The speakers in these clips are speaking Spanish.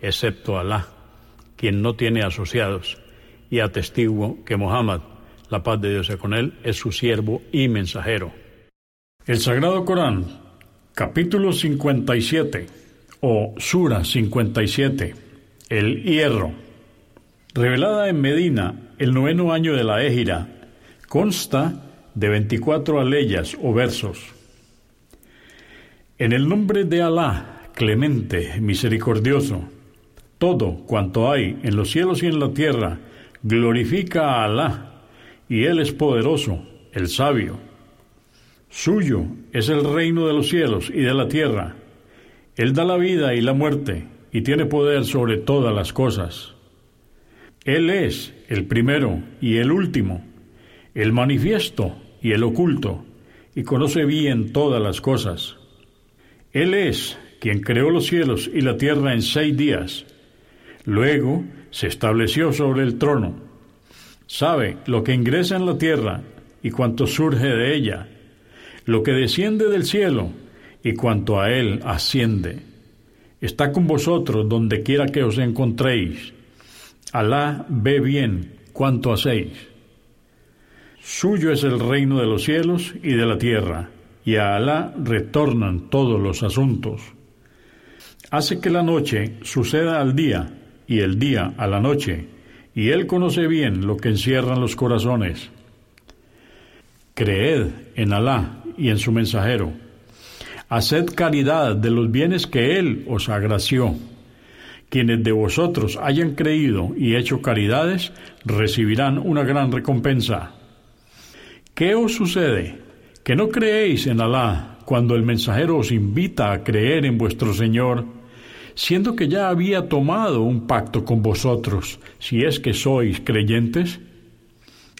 excepto Alá, quien no tiene asociados, y atestiguo que Muhammad, la paz de Dios sea con él, es su siervo y mensajero. El Sagrado Corán, capítulo 57, o Sura 57, el hierro, revelada en Medina el noveno año de la Égira, consta de 24 aleyas o versos. En el nombre de Alá, clemente, misericordioso, todo cuanto hay en los cielos y en la tierra glorifica a Alá, y Él es poderoso, el sabio. Suyo es el reino de los cielos y de la tierra. Él da la vida y la muerte, y tiene poder sobre todas las cosas. Él es el primero y el último, el manifiesto y el oculto, y conoce bien todas las cosas. Él es quien creó los cielos y la tierra en seis días, Luego se estableció sobre el trono. Sabe lo que ingresa en la tierra y cuanto surge de ella, lo que desciende del cielo y cuanto a él asciende. Está con vosotros donde quiera que os encontréis. Alá ve bien cuanto hacéis. Suyo es el reino de los cielos y de la tierra, y a Alá retornan todos los asuntos. Hace que la noche suceda al día y el día a la noche, y Él conoce bien lo que encierran los corazones. Creed en Alá y en su mensajero. Haced caridad de los bienes que Él os agració. Quienes de vosotros hayan creído y hecho caridades recibirán una gran recompensa. ¿Qué os sucede? Que no creéis en Alá cuando el mensajero os invita a creer en vuestro Señor siendo que ya había tomado un pacto con vosotros, si es que sois creyentes?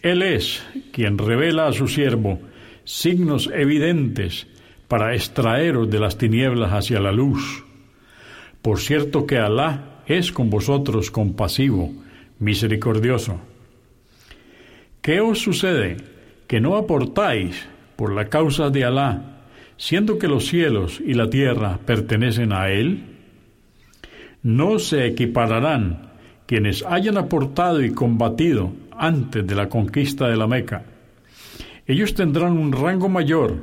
Él es quien revela a su siervo signos evidentes para extraeros de las tinieblas hacia la luz. Por cierto que Alá es con vosotros compasivo, misericordioso. ¿Qué os sucede? Que no aportáis por la causa de Alá, siendo que los cielos y la tierra pertenecen a Él? No se equipararán quienes hayan aportado y combatido antes de la conquista de la Meca. Ellos tendrán un rango mayor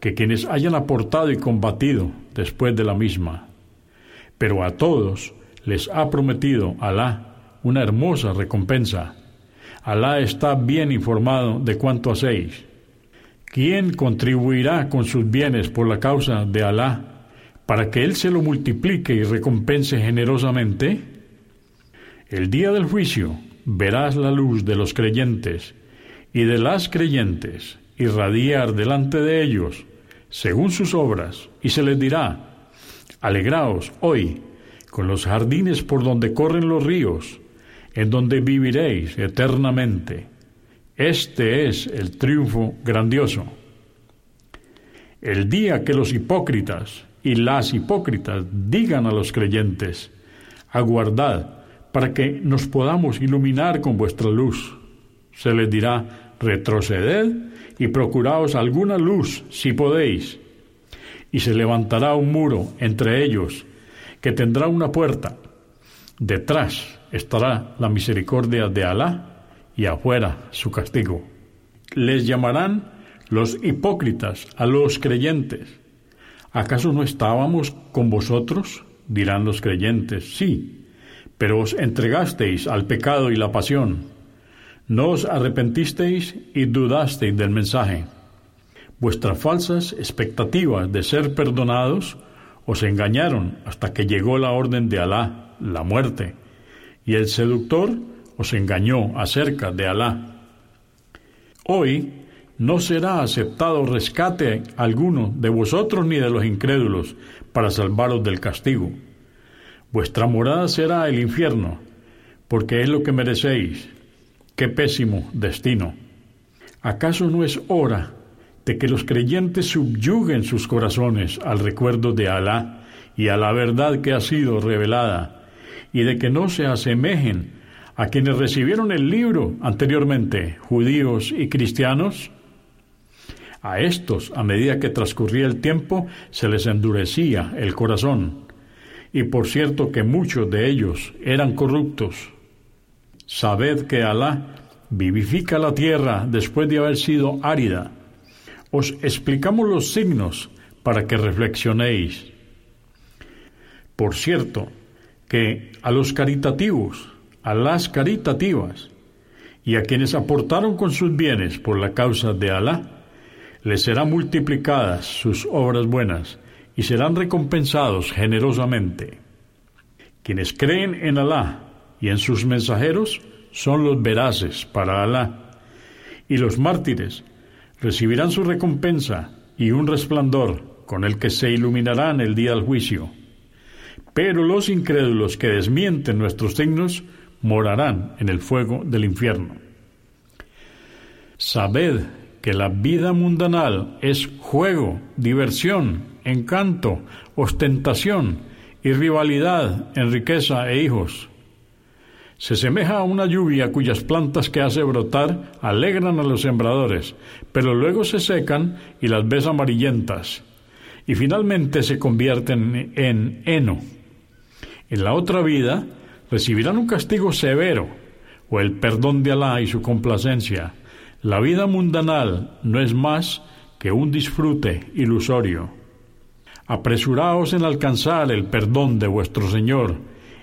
que quienes hayan aportado y combatido después de la misma. Pero a todos les ha prometido Alá una hermosa recompensa. Alá está bien informado de cuánto hacéis. ¿Quién contribuirá con sus bienes por la causa de Alá para que Él se lo multiplique y recompense generosamente? El día del juicio verás la luz de los creyentes y de las creyentes irradiar delante de ellos según sus obras, y se les dirá, alegraos hoy con los jardines por donde corren los ríos, en donde viviréis eternamente. Este es el triunfo grandioso. El día que los hipócritas y las hipócritas digan a los creyentes, aguardad para que nos podamos iluminar con vuestra luz. Se les dirá, retroceded y procuraos alguna luz si podéis. Y se levantará un muro entre ellos que tendrá una puerta. Detrás estará la misericordia de Alá y afuera su castigo. Les llamarán los hipócritas a los creyentes ¿Acaso no estábamos con vosotros? dirán los creyentes. Sí, pero os entregasteis al pecado y la pasión. No os arrepentisteis y dudasteis del mensaje. Vuestras falsas expectativas de ser perdonados os engañaron hasta que llegó la orden de Alá, la muerte, y el seductor os engañó acerca de Alá. Hoy no será aceptado rescate alguno de vosotros ni de los incrédulos para salvaros del castigo. Vuestra morada será el infierno, porque es lo que merecéis. Qué pésimo destino. ¿Acaso no es hora de que los creyentes subyuguen sus corazones al recuerdo de Alá y a la verdad que ha sido revelada, y de que no se asemejen a quienes recibieron el libro anteriormente, judíos y cristianos? A estos, a medida que transcurría el tiempo, se les endurecía el corazón, y por cierto que muchos de ellos eran corruptos. Sabed que Alá vivifica la tierra después de haber sido árida. Os explicamos los signos para que reflexionéis. Por cierto, que a los caritativos, a las caritativas, y a quienes aportaron con sus bienes por la causa de Alá, les serán multiplicadas sus obras buenas y serán recompensados generosamente. Quienes creen en Alá y en sus mensajeros son los veraces para Alá, y los mártires recibirán su recompensa y un resplandor con el que se iluminarán el día del juicio. Pero los incrédulos que desmienten nuestros signos morarán en el fuego del infierno. Sabed que la vida mundanal es juego, diversión, encanto, ostentación y rivalidad en riqueza e hijos. Se semeja a una lluvia cuyas plantas que hace brotar alegran a los sembradores, pero luego se secan y las ves amarillentas, y finalmente se convierten en heno. En la otra vida recibirán un castigo severo, o el perdón de Alá y su complacencia, la vida mundanal no es más que un disfrute ilusorio. Apresuraos en alcanzar el perdón de vuestro Señor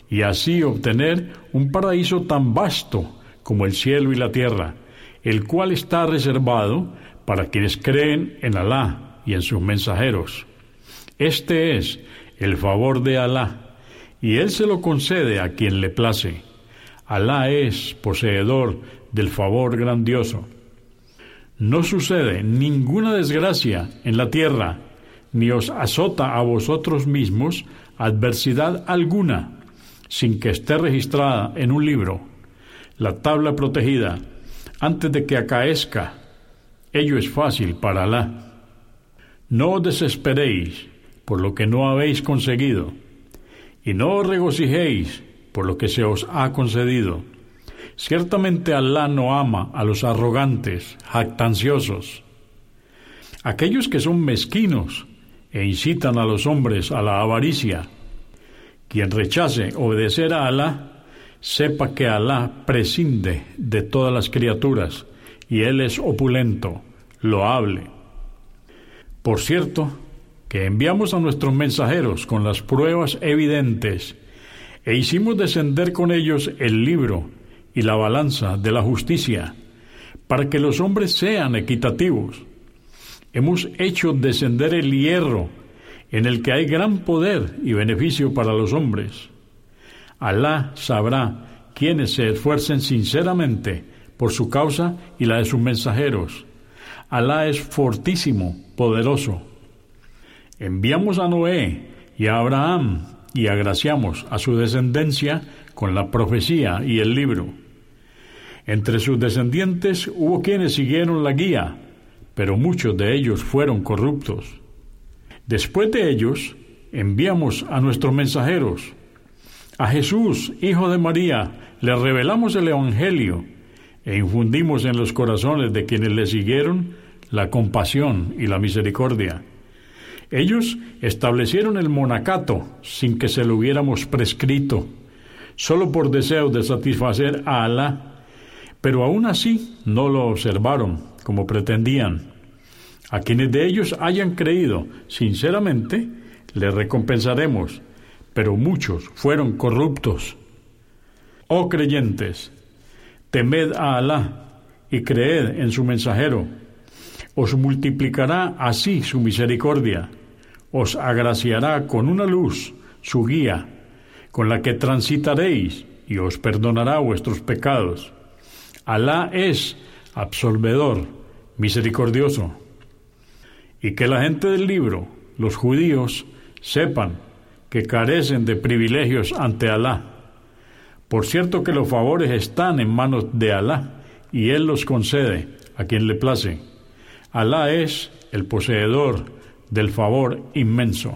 y así obtener un paraíso tan vasto como el cielo y la tierra, el cual está reservado para quienes creen en Alá y en sus mensajeros. Este es el favor de Alá, y Él se lo concede a quien le place. Alá es poseedor del favor grandioso. No sucede ninguna desgracia en la tierra, ni os azota a vosotros mismos adversidad alguna, sin que esté registrada en un libro, la tabla protegida, antes de que acaezca. Ello es fácil para Alá. No os desesperéis por lo que no habéis conseguido, y no regocijéis por lo que se os ha concedido Ciertamente Alá no ama a los arrogantes, jactanciosos. Aquellos que son mezquinos e incitan a los hombres a la avaricia. Quien rechace obedecer a Alá, sepa que Alá prescinde de todas las criaturas y Él es opulento, loable. Por cierto, que enviamos a nuestros mensajeros con las pruebas evidentes e hicimos descender con ellos el libro y la balanza de la justicia, para que los hombres sean equitativos. Hemos hecho descender el hierro, en el que hay gran poder y beneficio para los hombres. Alá sabrá quienes se esfuercen sinceramente por su causa y la de sus mensajeros. Alá es fortísimo, poderoso. Enviamos a Noé y a Abraham y agraciamos a su descendencia con la profecía y el libro. Entre sus descendientes hubo quienes siguieron la guía, pero muchos de ellos fueron corruptos. Después de ellos, enviamos a nuestros mensajeros. A Jesús, Hijo de María, le revelamos el Evangelio e infundimos en los corazones de quienes le siguieron la compasión y la misericordia. Ellos establecieron el monacato sin que se lo hubiéramos prescrito solo por deseo de satisfacer a Alá, pero aún así no lo observaron como pretendían. A quienes de ellos hayan creído sinceramente, les recompensaremos, pero muchos fueron corruptos. Oh creyentes, temed a Alá y creed en su mensajero. Os multiplicará así su misericordia, os agraciará con una luz, su guía, con la que transitaréis y os perdonará vuestros pecados. Alá es absolvedor, misericordioso. Y que la gente del libro, los judíos, sepan que carecen de privilegios ante Alá. Por cierto que los favores están en manos de Alá y Él los concede a quien le place. Alá es el poseedor del favor inmenso.